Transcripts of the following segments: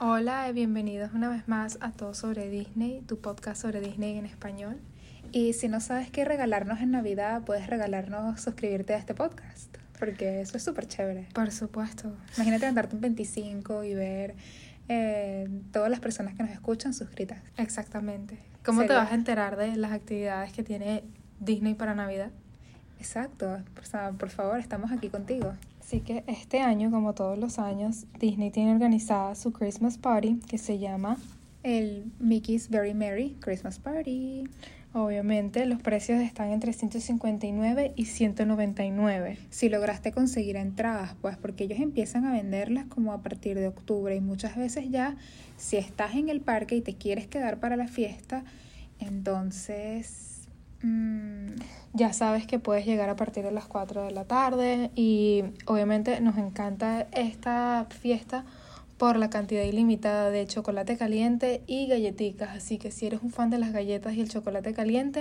Hola y bienvenidos una vez más a Todo sobre Disney, tu podcast sobre Disney en español. Y si no sabes qué regalarnos en Navidad, puedes regalarnos suscribirte a este podcast, porque eso es súper chévere. Por supuesto. Imagínate andarte un 25 y ver eh, todas las personas que nos escuchan suscritas. Exactamente. ¿Cómo te vas a enterar de las actividades que tiene Disney para Navidad? Exacto. O sea, por favor, estamos aquí contigo. Así que este año, como todos los años, Disney tiene organizada su Christmas Party que se llama, El Mickey's Very Merry Christmas Party. obviamente, los precios están entre 159 y 199. Si lograste conseguir entradas, pues porque ellos empiezan a venderlas como a partir de octubre y muchas veces ya, si estás en el parque y te quieres quedar para la fiesta, entonces... mm, Ya sabes que puedes llegar a partir de las 4 de la tarde y obviamente nos encanta esta fiesta por la cantidad ilimitada de chocolate caliente y galletitas. Así que si eres un fan de las galletas y el chocolate caliente,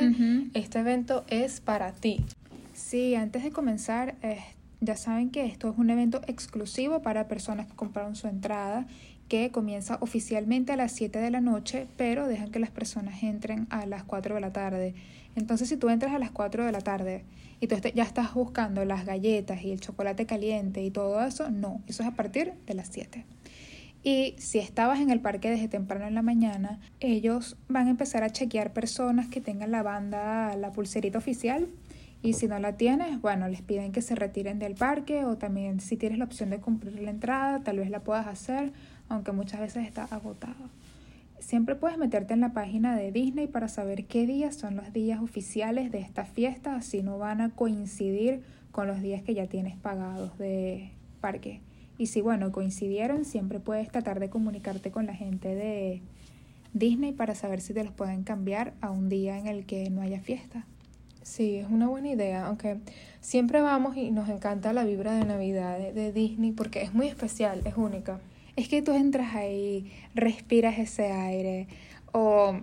este evento es para ti. Sí, antes de comenzar, eh, ya saben que esto es un evento exclusivo para personas que compraron su entrada, que comienza oficialmente a las 7 de la noche, pero dejan que las personas entren a las 4 de la tarde. Entonces, si tú entras a las 4 de la tarde y tú este- ya estás buscando las galletas y el chocolate caliente y todo eso, no, eso es a partir de las 7. Y si estabas en el parque desde temprano en la mañana, ellos van a empezar a chequear personas que tengan la banda, la pulserita oficial. Y si no la tienes, bueno, les piden que se retiren del parque o también si tienes la opción de comprar la entrada, tal vez la puedas hacer, aunque muchas veces está agotado. Siempre puedes meterte en la página de Disney para saber qué días son los días oficiales de esta fiesta, así no van a coincidir con los días que ya tienes pagados de parque. Y si, bueno, coincidieron, siempre puedes tratar de comunicarte con la gente de Disney para saber si te los pueden cambiar a un día en el que no haya fiesta. Sí, es una buena idea, aunque siempre vamos y nos encanta la vibra de Navidad de, de Disney porque es muy especial, es única. Es que tú entras ahí, respiras ese aire, o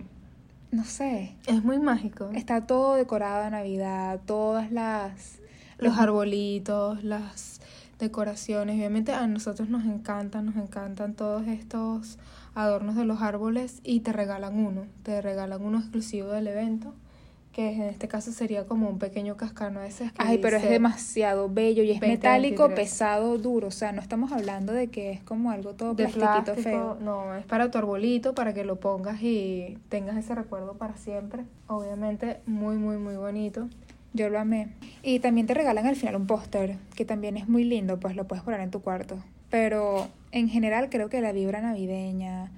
no sé, Es muy mágico. está todo decorado de Navidad, todas las... los arbolitos, las decoraciones. Obviamente a nosotros nos encantan, nos encantan todos estos adornos de los árboles y te regalan uno, te regalan uno exclusivo del evento, que en este caso sería como un pequeño cascanueces. que Ay, pero es demasiado bello y es 20, metálico, 23. pesado, duro. O sea, no estamos hablando de que es como algo todo de plastiquito plástico, feo. no, es para tu arbolito, para que lo pongas y tengas ese recuerdo para siempre. Obviamente muy, muy, muy bonito. Yo lo amé. Y también te regalan al final un póster, que también es muy lindo, pues lo puedes poner en tu cuarto. Pero en general creo que la vibra navideña,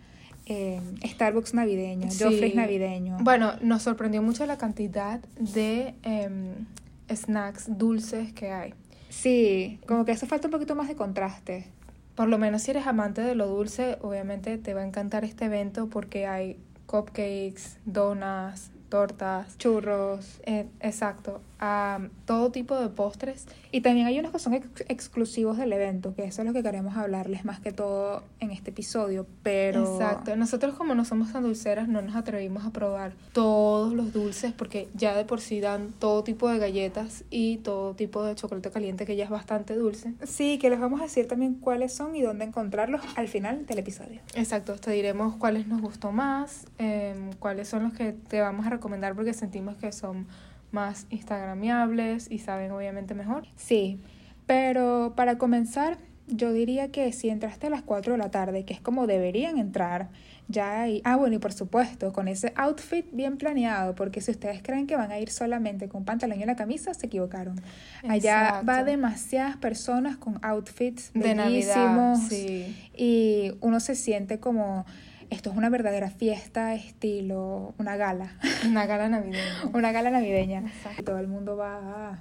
eh, Starbucks navideño, Sí. Joffrey's navideño. Bueno, nos sorprendió mucho la cantidad de em, snacks dulces que hay. Sí, como que hace falta un poquito más de contraste. Por lo menos si eres amante de lo dulce, obviamente te va a encantar este evento porque hay cupcakes, donuts, tortas, Churros. eh, exacto, am, todo tipo de postres. Y también hay unos que son ex- exclusivos del evento, que eso es lo que queremos hablarles más que todo en este episodio. Pero. Exacto, nosotros como no somos tan dulceras no nos atrevimos a probar todos los dulces porque ya de por sí dan todo tipo de galletas y todo tipo de chocolate caliente que ya es bastante dulce. Sí, que les vamos a decir también cuáles son y dónde encontrarlos al final del episodio. Exacto, te diremos cuáles nos gustó más, em, cuáles son los que te vamos a recomendar porque sentimos que son más instagramiables y saben obviamente mejor. Sí, pero para comenzar, yo diría que si entraste a las 4 de la tarde, que es como deberían entrar, ya hay... Ah, bueno, y por supuesto, con ese outfit bien planeado, porque si ustedes creen que van a ir solamente con pantalón y una camisa, se equivocaron. Allá va demasiadas personas con outfits De Navidad, sí. y uno se siente como... Esto es una verdadera fiesta estilo una gala, Una gala navideña. una gala navideña. Exacto. Y todo el mundo va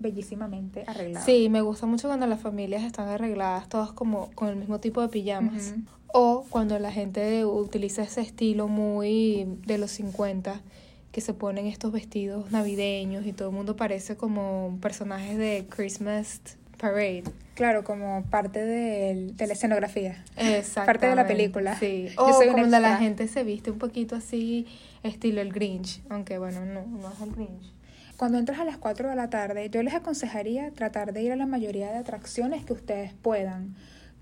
bellísimamente arreglado. Sí, me gusta mucho cuando las familias están arregladas, todas como con el mismo tipo de pijamas. O cuando la gente utiliza ese estilo muy de los 50, que se ponen estos vestidos navideños y todo el mundo parece como personajes de Christmas Parade. Claro, como parte del- de la escenografía. Exactamente. Parte de la película. Sí. Yo O soy un cuando la gente se viste un poquito así, estilo el Grinch. Aunque bueno, no, no es el Grinch. Cuando entras a las 4 de la tarde, yo les aconsejaría tratar de ir a la mayoría de atracciones que ustedes puedan.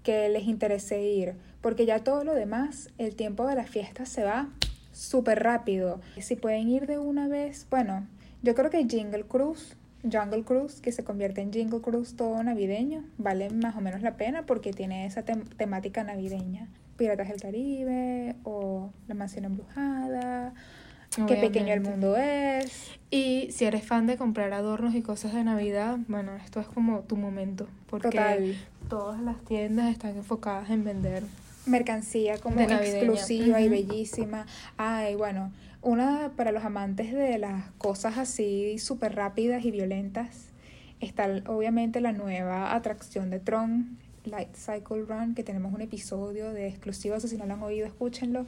que les interese ir, porque ya todo lo demás, el tiempo de la fiesta se va súper rápido. Si pueden ir de una vez, bueno, yo creo que Jingle Cruise, Jungle Cruise, que se convierte en Jingle Cruise todo navideño, vale más o menos la pena porque tiene esa temática navideña. Piratas del Caribe o La Mansión Embrujada qué pequeño el mundo es. Y si eres fan de comprar adornos y cosas de Navidad, bueno, esto es como tu momento, porque todas las tiendas están enfocadas en vender mercancía como exclusiva y bellísima. Ay, bueno, una para los amantes de las cosas así súper rápidas y violentas, está obviamente la nueva atracción de Tron, Light Cycle Run, que tenemos un episodio de exclusivos, si no lo han oído, escúchenlo.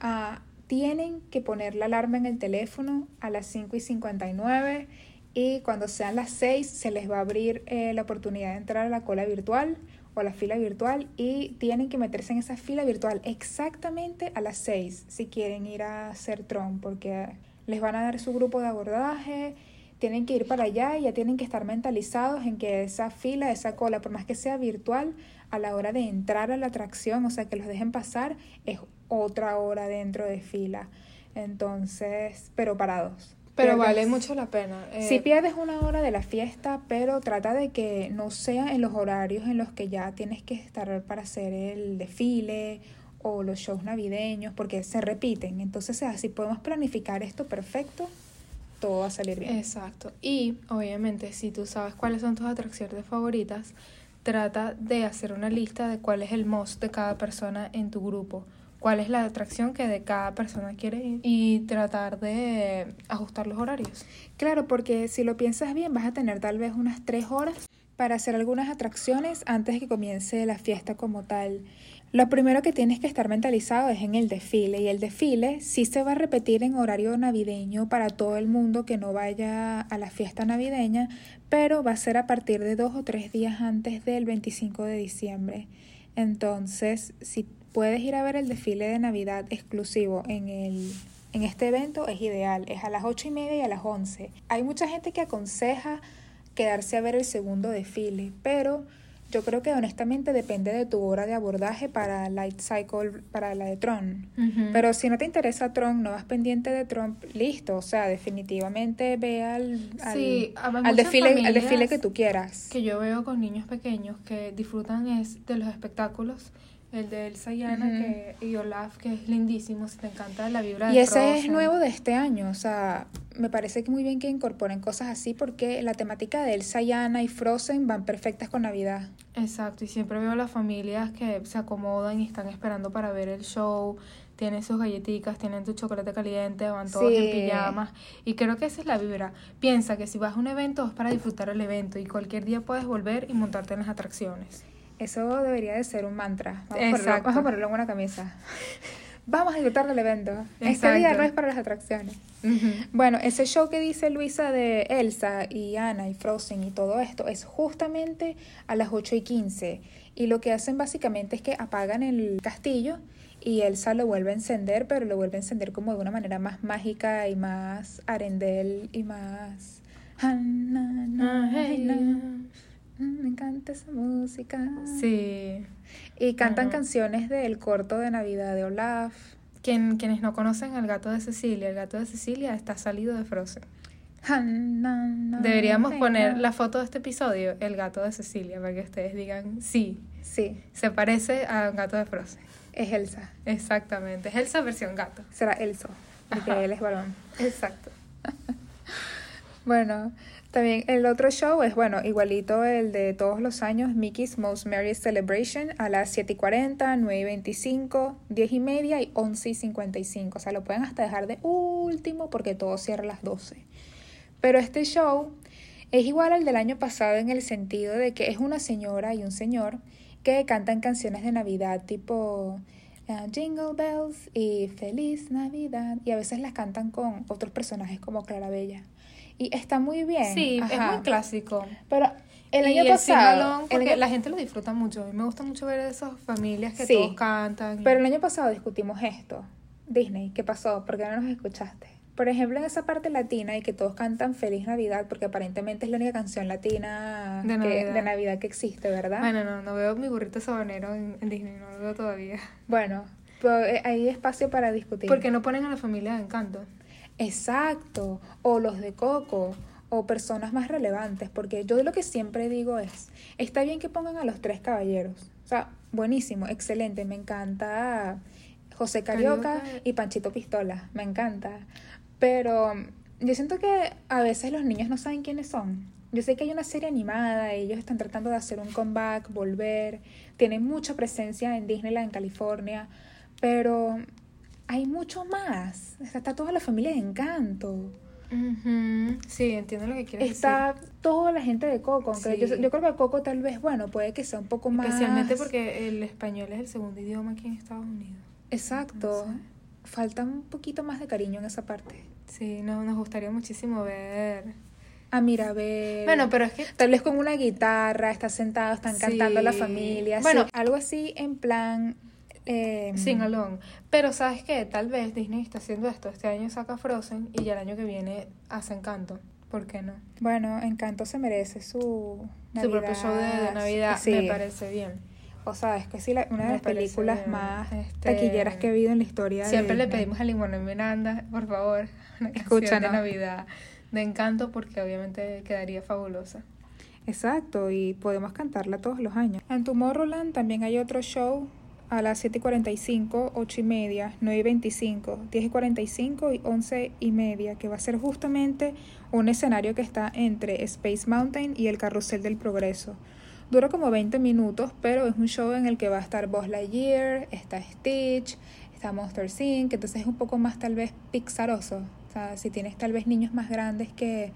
Ah, tienen que poner la alarma en el teléfono a las 5 y 59 y cuando sean las 6 se les va a abrir eh, la oportunidad de entrar a la cola virtual o la fila virtual y tienen que meterse en esa fila virtual exactamente a las 6 si quieren ir a hacer Tron porque les van a dar su grupo de abordaje, tienen que ir para allá y ya tienen que estar mentalizados en que esa fila, esa cola, por más que sea virtual, a la hora de entrar a la atracción, o sea, que los dejen pasar, es otra hora dentro de fila. Entonces, pero parados. Pero vale mucho la pena. Eh. Si pierdes una hora de la fiesta, pero trata de que no sea en los horarios en los que ya tienes que estar para hacer el desfile o los shows navideños, porque se repiten. Entonces, así podemos planificar esto perfecto, todo va a salir bien. Exacto. Y obviamente, si tú sabes cuáles son tus atracciones favoritas, trata de hacer una lista de cuál es el most de cada persona en tu grupo cuál es la atracción que de cada persona quiere ir y tratar de ajustar los horarios. Claro, porque si lo piensas bien, vas a tener tal vez unas tres horas para hacer algunas atracciones antes que comience la fiesta como tal. Lo primero que tienes que estar mentalizado es en el desfile y el desfile sí se va a repetir en horario navideño para todo el mundo que no vaya a la fiesta navideña, pero va a ser a partir de dos o tres días antes del 25 de diciembre. Entonces, si puedes ir a ver el desfile de Navidad exclusivo en, el, en este evento, es ideal. Es a las ocho y media y a las 11. Hay mucha gente que aconseja quedarse a ver el segundo desfile, pero yo creo que honestamente depende de tu hora de abordaje para Light Cycle, para la de Tron. Pero si no te interesa Tron, no vas pendiente de Tron, listo. O sea, definitivamente ve al, al, desfile, al desfile que tú quieras. Que yo veo con niños pequeños que disfrutan es de los espectáculos el de Elsa y que, y Olaf, que es lindísimo, si te encanta la vibra Y ese es nuevo de este año, o sea, me parece que muy bien que incorporen cosas así porque la temática de Elsa y y Frozen van perfectas con Navidad. Exacto, y siempre veo las familias que se acomodan y están esperando para ver el show, tienen sus galletitas, tienen tu chocolate caliente, van todos en pijamas. Y creo que esa es la vibra. Piensa que si vas a un evento es para disfrutar el evento y cualquier día puedes volver y montarte en las atracciones. Eso debería de ser un mantra. Vamos, a ponerlo, en una camisa. Vamos a disfrutar del evento. Este día no es para las atracciones. Bueno, ese show que dice Luisa de Elsa y Anna y Frozen y todo esto es justamente a las 8 y 15. Y lo que hacen básicamente es que apagan el castillo y Elsa lo vuelve a encender, pero lo vuelve a encender como de una manera más mágica y más arendel y más... Mm, me encanta esa música. Sí. Y cantan canciones del corto de Navidad de Olaf. Quien, quienes no conocen al gato de Cecilia, el gato de Cecilia está salido de Frozen. Deberíamos poner la foto de este episodio, el gato de Cecilia, para que ustedes digan sí. Sí. Se parece a un gato de Frozen. Es Elsa. Exactamente. Es Elsa versión gato. Será Elso, porque él es varón. Exacto. bueno, también el otro show es, bueno, igualito el de todos los años, Mickey's Most Merry Celebration a las 7 y 40, 9 y 25, 10 y media y 11 y 55. O sea, lo pueden hasta dejar de último porque todo cierra a las 12. Pero este show es igual al del año pasado en el sentido de que es una señora y un señor que cantan canciones de Navidad tipo ah, Jingle Bells y Feliz Navidad y a veces las cantan con otros personajes como Clara Bella. Y está muy bien. Sí, es muy clásico. Pero el año pasado. porque la gente lo disfruta mucho. A mí me gusta mucho ver esas familias que todos cantan. Pero el año pasado discutimos esto. Disney, ¿qué pasó? ¿Por qué no nos escuchaste? Por ejemplo, en esa parte latina y que todos cantan Feliz Navidad, porque aparentemente es la única canción latina De que- Navidad. de Navidad que existe, ¿verdad? Bueno, no, no veo mi burrito sabanero en, en Disney, no lo veo todavía. Bueno, pues, eh, hay espacio para discutir. ¿Por qué no ponen a la familia de Encanto? Exacto, o los de Coco, o personas más relevantes, porque yo lo que siempre digo es, está bien que pongan a los tres caballeros, o sea, buenísimo, excelente, me encanta José Carioca, Carioca. y Panchito Pistola, me encanta, pero yo siento que a veces los niños no saben quiénes son. Yo sé que hay una serie animada, ellos están tratando de hacer un comeback, volver, tienen mucha presencia en Disneyland, en California, pero hay mucho más. Está, está toda la familia de Encanto. Sí, entiendo lo que quieres Está toda la gente de Coco. Aunque yo, Sí. yo creo que Coco tal vez, bueno, puede que sea un poco decir. más... Especialmente porque el español es el segundo idioma aquí en Estados Unidos. Exacto. No sé. Falta un poquito más de cariño en esa parte. Sí, no, nos gustaría muchísimo ver. A Mirabel. Bueno, pero es que Tal vez con una guitarra, está sentado, están cantando la Sí. familia. Bueno. sí, algo así en plan... eh, Sing along. Pero ¿sabes qué? Tal vez Disney está haciendo esto. Este año saca Frozen y ya el año que viene hace Encanto. ¿Por qué no? Bueno, Encanto se merece su... Su propio show de, de Navidad Sí. me parece bien. O sea, es que sí, la- una de Me las películas bien. más Este, taquilleras que he habido en la historia. de Siempre le pedimos a Limón Miranda, por favor, una Escúchanos. de Navidad de Encanto porque obviamente quedaría fabulosa. Exacto, y podemos cantarla todos los años. En Tomorrowland también hay otro show a las 7 y 45, 8 y media, 9 y 25, 10 y 45 y 11 y media, que va a ser justamente un escenario que está entre Space Mountain y el Carrusel del Progreso. Dura como 20 minutos, pero es un show en el que va a estar Buzz Lightyear, está Stitch, está Monster Inc., entonces es un poco más tal vez pixaroso. O sea, si tienes tal vez niños más grandes que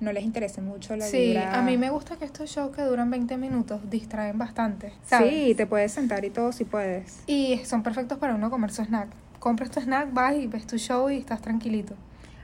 no les interese mucho la Sí, vibra- a mí me gusta que estos shows que duran 20 minutos distraen bastante, ¿sabes? Sí, te puedes sentar y todo si puedes. Y son perfectos para uno comer su snack. Compras tu snack, vas y ves tu show y estás tranquilito.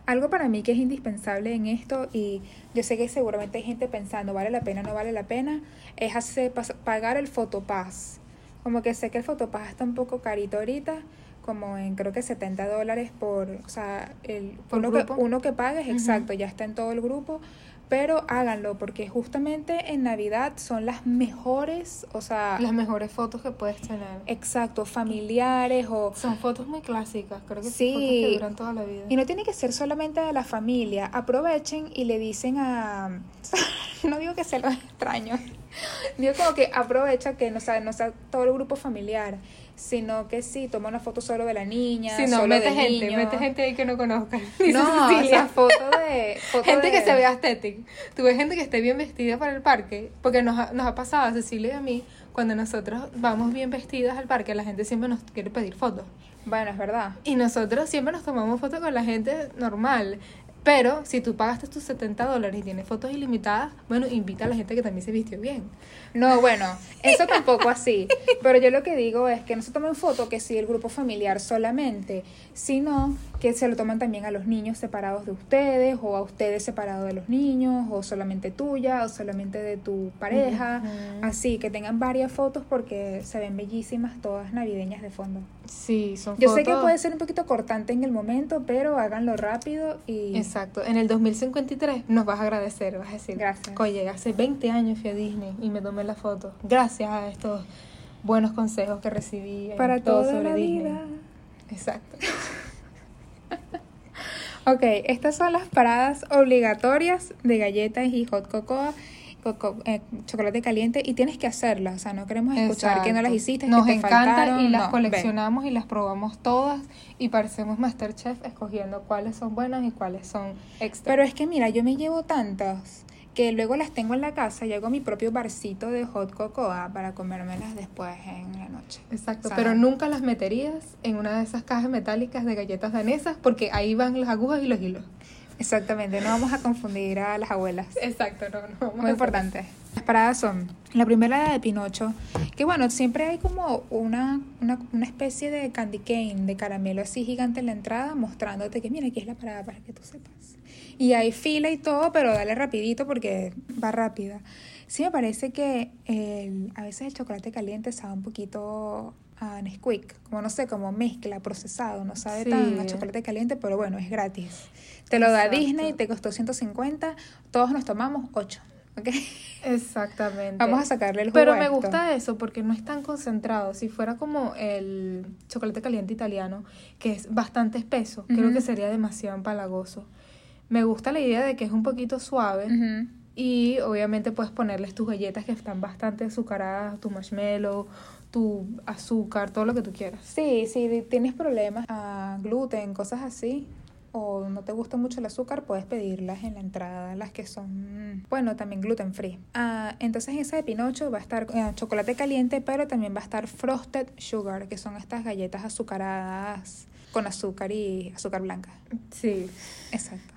Algo para mí que es indispensable en esto, y yo sé que seguramente hay gente pensando, ¿vale la pena no vale la pena? Es hacer, pagar el Fotopass. Como que sé que el Fotopass está un poco carito ahorita, como en creo que 70 dólares por, o sea, el, ¿Por uno, que, uno que pagues, Ujú. exacto, ya está en todo el grupo, pero háganlo, porque justamente en Navidad son las mejores, o sea, Las mejores fotos que puedes tener. exacto, familiares o... Son fotos muy clásicas, creo que son Sí. fotos que duran toda la vida. Y no tiene que ser solamente de la familia. Aprovechen y le dicen a... No digo que sea lo extraño. Digo como que aprovecha que no sea, no sea todo el grupo familiar, sino que sí, toma una foto solo de la niña, Si no, solo mete del gente, niño. mete gente ahí que no conozcan. No, o sea, foto de... foto gente que se vea estética. Tú ves gente que esté bien vestida para el parque, porque nos ha, nos ha pasado a Cecilia y a mí, cuando nosotros vamos bien vestidas al parque, la gente siempre nos quiere pedir fotos. Bueno, es verdad. Y nosotros siempre nos tomamos fotos con la gente normal. Pero si tú pagaste tus 70 dólares y tienes fotos ilimitadas, bueno, invita a la gente que también se vistió bien. No, bueno, eso tampoco así. Pero yo lo que digo es que no se tomen foto que sí el grupo familiar solamente, sino que se lo toman también a los niños separados de ustedes, o a ustedes separados de los niños, o solamente tuya, o solamente de tu pareja. Así, que tengan varias fotos porque se ven bellísimas todas navideñas de fondo. Sí, son Yo fotos. sé que puede ser un poquito cortante en el momento, pero háganlo rápido y... Exacto. En el 2053 nos vas a agradecer, vas a decir. Gracias. Oye, hace 20 años fui a Disney y me tomé la foto. Gracias a estos buenos consejos que recibí. Para todo toda sobre la Disney. vida. Exacto. Ok, estas son las paradas obligatorias de galletas y hot cocoa, coco- eh, chocolate caliente y tienes que hacerlas, o sea, no queremos escuchar que no las Exacto. hiciste, Nos que te encanta faltaron, y las no, coleccionamos y las probamos todas y parecemos Masterchef escogiendo cuáles son buenas y cuáles son extra. Pero es que mira, yo me llevo tantas que luego las tengo en la casa y hago mi propio barcito de hot cocoa para comérmelas después en la noche. Exacto, pero nunca las meterías en una de esas cajas metálicas de galletas danesas porque ahí van las agujas y los hilos. Exactamente, no vamos a confundir a las abuelas. Exacto, no, no vamos Muy importante. Las paradas son, la primera la de Pinocho, que bueno, siempre hay como una, una, una especie de candy cane, de caramelo así gigante en la entrada, mostrándote que mira, aquí es la parada para que tú sepas. Y hay fila y todo, pero dale rapidito porque va rápida. Sí me parece que el, a veces el chocolate caliente sabe un poquito a Nesquik, como no sé, como mezcla, procesado, no sabe Sí. tan a chocolate caliente, pero bueno, es gratis. Te lo da. Disney, te costó 150, todos nos tomamos 8, ¿ok? Exactamente. Vamos a sacarle el jugo Pero me esto. gusta eso porque no es tan concentrado. Si fuera como el chocolate caliente italiano, que es bastante espeso, creo que sería demasiado empalagoso. Me gusta la idea de que es un poquito suave y obviamente puedes ponerles tus galletas que están bastante azucaradas, tu marshmallow, tu azúcar, todo lo que tú quieras. Sí, si tienes problemas a gluten, cosas así, o no te gusta mucho el azúcar, puedes pedirlas en la entrada, las que son, bueno, también gluten free. Ah, entonces esa de Pinocho va a estar eh, chocolate caliente, pero también va a estar frosted sugar, que son estas galletas azucaradas con azúcar y azúcar blanca. Sí. Exacto.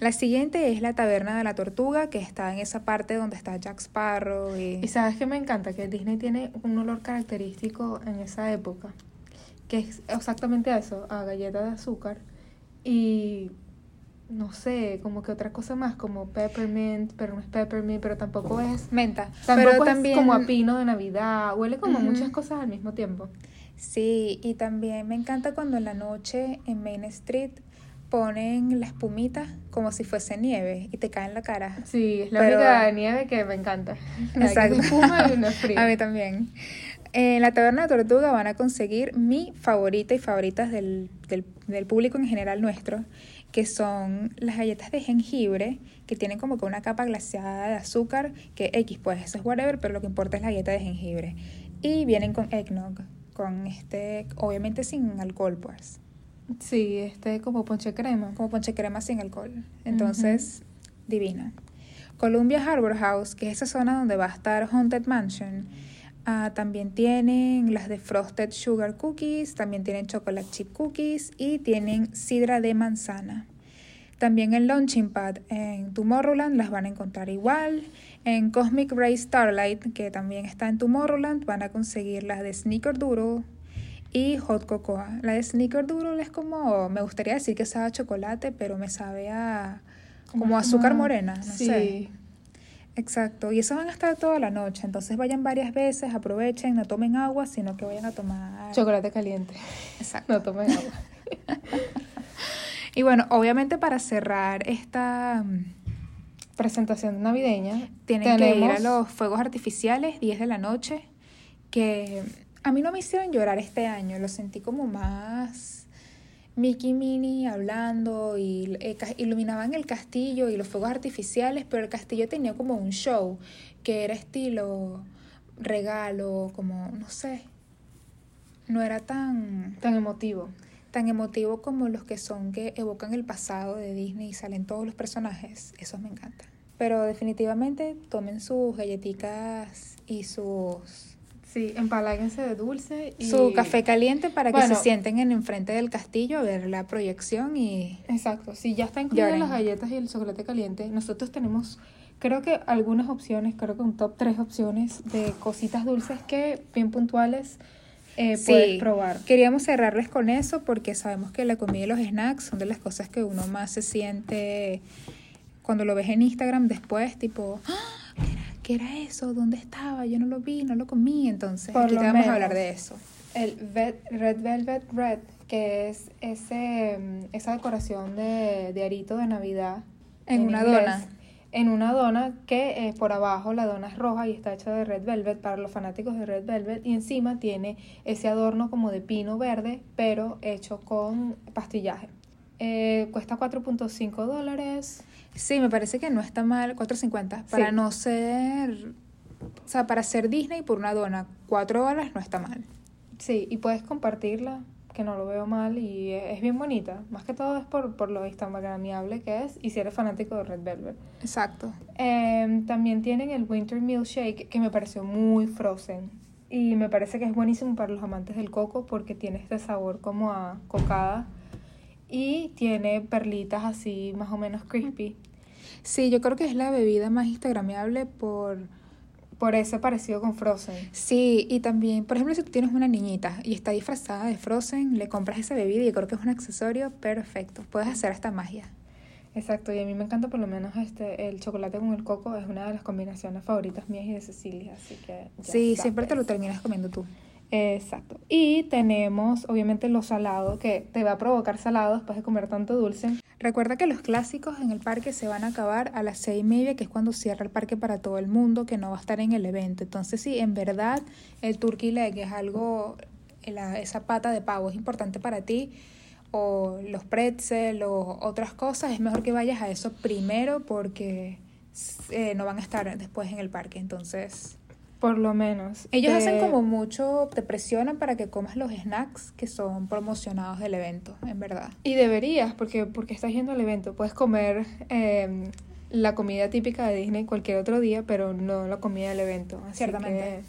La siguiente es la taberna de la tortuga, que está en esa parte donde está Jack Sparrow y... Y sabes que me encanta que Disney tiene un olor característico en esa época, que es exactamente eso, a galleta de azúcar y no sé, como que otra cosa más, como peppermint, pero no es peppermint, pero tampoco es Menta. tampoco pero es también como a pino de Navidad, huele como muchas cosas al mismo tiempo. Sí, y también me encanta cuando en la noche en Main Street ponen la espumita como si fuese nieve y te cae en la cara. Sí, es la Pero- única nieve que me encanta. Exacto. es espuma y no es frío. A mí también. En la taberna de Tortuga van a conseguir mi favorita y favoritas del, del, del público en general nuestro, que son las galletas de jengibre, que tienen como que una capa glaseada de azúcar, que X, pues eso es whatever, pero lo que importa es la galleta de jengibre. Y vienen con eggnog, con este, obviamente sin alcohol, pues. Sí, este como ponche crema. como ponche crema sin alcohol. Entonces, divina. Columbia Harbor House, que es esa zona donde va a estar Haunted Mansion. ah, también tienen las de Frosted Sugar Cookies, también tienen Chocolate Chip Cookies y tienen sidra de manzana. También en Launching Pad en Tomorrowland las van a encontrar igual. En Cosmic Ray Starlight, que también está en Tomorrowland, van a conseguir las de Snickerdoodle y Hot Cocoa. La de Snickerdoodle es como, me gustaría decir que sabe a chocolate, pero me sabe a como azúcar morena, no sí. sé. Exacto, y eso van a estar toda la noche, entonces vayan varias veces, aprovechen, no tomen agua, sino que vayan a tomar... Chocolate caliente. Exacto. No tomen agua. Y bueno, obviamente para cerrar esta... mm, Presentación navideña. Tienen que ir a los fuegos artificiales, 10 de la noche, que a mí no me hicieron llorar este año, lo sentí como más Mickey Minnie hablando y eh, iluminaban el castillo y los fuegos artificiales, pero el castillo tenía como un show que era estilo regalo, como, no sé, no era tan, Tan emotivo. tan emotivo como los que son que evocan el pasado de Disney y salen todos los personajes. Esos me encantan. Pero definitivamente tomen sus galletitas y sus Sí, empaláguense de dulce y... su café caliente para que se sienten en enfrente del castillo a ver la proyección y Exacto, si ya está incluido Lloren. las galletas y el chocolate caliente, nosotros tenemos, creo que algunas opciones, creo que un top tres opciones de cositas dulces que bien puntuales eh, Sí. puedes probar. Queríamos cerrarles con eso porque sabemos que la comida y los snacks son de las cosas que uno más se siente cuando lo ves en Instagram después, tipo, "Ah, ¿qué era, eso? ¿Dónde estaba? Yo no lo vi, no lo comí. Entonces, Por aquí te vamos menos. a hablar de eso. El Red Velvet Red, que es ese, mm, esa decoración de, de arito de Navidad. En una inglés, dona. En una dona que eh, por abajo la dona es roja y está hecha de Red Velvet para los fanáticos de Red Velvet. Y encima tiene ese adorno como de pino verde, pero hecho con pastillaje. Eh, cuesta 4.5 dólares. Sí, me parece que no está mal, 4.50, para Sí. no ser, o sea, para ser Disney por una dona, 4 dólares no está mal. Sí, y puedes compartirla, que no lo veo mal y es, es bien bonita. Más que todo es por, por lo instagramiable que es y si eres fanático de Red Velvet. Exacto. Em, también tienen el Winter Milkshake que me pareció muy frozen y me parece que es buenísimo para los amantes del coco porque tiene este sabor como a cocada y tiene perlitas así más o menos crispy Sí, yo creo que es la bebida más instagrameable por... por ese parecido con frozen. Sí, y también, por ejemplo, si tú tienes una niñita y está disfrazada de Frozen, le compras esa bebida y yo creo que es un accesorio perfecto. Puedes hacer hasta magia. Exacto, y a mí me encanta por lo menos este el chocolate con el coco, es una de las combinaciones favoritas mías y de Cecilia, así que Sí, siempre te lo terminas comiendo tú. Exacto. Y tenemos, obviamente, los salados, que te va a provocar salado después de comer tanto dulce. Recuerda que los clásicos en el parque se van a acabar a las seis y media, que es cuando cierra el parque para todo el mundo, que no va a estar en el evento. Entonces, sí, en verdad, el turkey leg es algo, la, esa pata de pavo es importante para ti, o los pretzel o otras cosas, es mejor que vayas a eso primero porque eh, no van a estar después en el parque. Entonces, por lo menos. Ellos hacen como mucho, te presionan para que comas los snacks que son promocionados del evento, en verdad. Y deberías, porque, porque estás yendo al evento. Puedes comer em, la comida típica de Disney cualquier otro día, pero no la comida del evento. Ciertamente.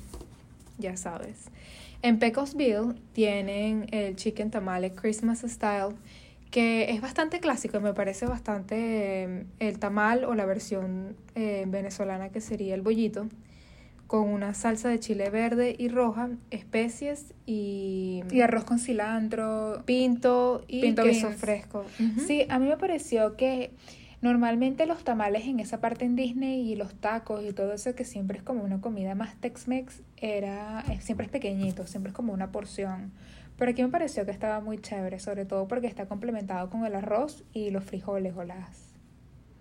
ya sabes. En Pecosville tienen el Chicken Tamale Christmas Style, que es bastante clásico, me parece bastante em, el tamal o la versión eh, venezolana que sería el bollito con una salsa de chile verde y roja, especies y... Y arroz con cilantro. Pinto y queso fresco. Sí, a mí me pareció que normalmente los tamales en esa parte en Disney y los tacos y todo eso que siempre es como una comida más Tex-Mex, era, siempre es pequeñito, siempre es como una porción. Pero aquí me pareció que estaba muy chévere, sobre todo porque está complementado con el arroz y los frijoles o las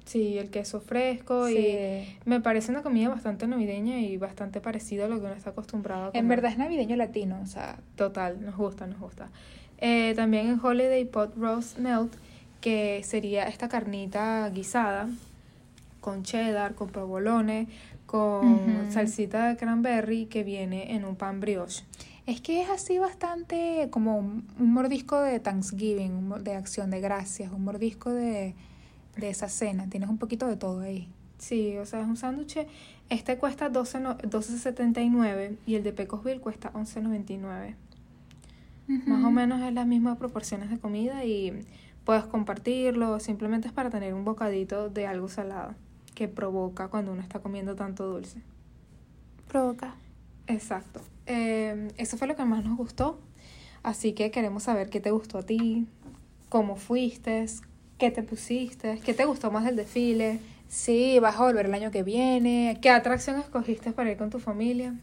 Sí, el queso fresco y me parece una comida bastante navideña y bastante parecida a lo que uno está acostumbrado a comer. En verdad es navideño latino, o sea. Total, nos gusta, nos gusta. Eh, también en Holiday Pot Roast Melt, que sería esta carnita guisada con cheddar, con provolone, con salsita de cranberry que viene en un pan brioche. Es que es así bastante como un mordisco de Thanksgiving, de acción de gracias, un mordisco de de esa cena. Tienes un poquito de todo ahí. Sí, o sea, es un sándwich. Este cuesta 12.79 y el de Pecosville cuesta 11.99. Más o menos es las mismas proporciones de comida y puedes compartirlo. Simplemente es para tener un bocadito de algo salado que provoca cuando uno está comiendo tanto dulce. Provoca. Exacto. Eh, eso fue lo que más nos gustó. Así que queremos saber qué te gustó a ti, cómo fuiste, ¿Qué te pusiste? ¿Qué te gustó más del desfile? Sí, vas a volver el año que viene. ¿Qué atracción escogiste para ir con tu familia?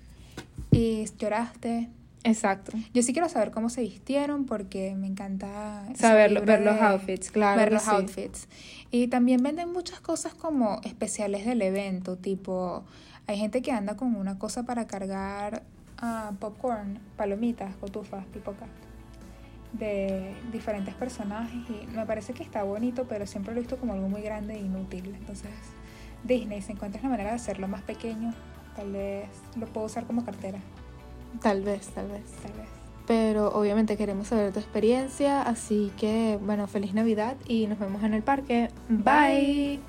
Y lloraste. Exacto. Yo sí quiero saber cómo se vistieron porque me encanta saber ver los outfits, claro. Ver los outfits. Y también venden muchas cosas como especiales del evento, tipo hay gente que anda con una cosa para cargar uh, popcorn, palomitas, cotufas, tipo acá de diferentes personajes y me parece que está bonito, pero siempre lo he visto como algo muy grande e inútil. Entonces, Disney, se encuentra la manera de hacerlo más pequeño, tal vez lo puedo usar como cartera. Tal vez, tal vez. Tal vez. Pero obviamente queremos saber tu experiencia, así que bueno, feliz Navidad y nos vemos en el parque. Bye.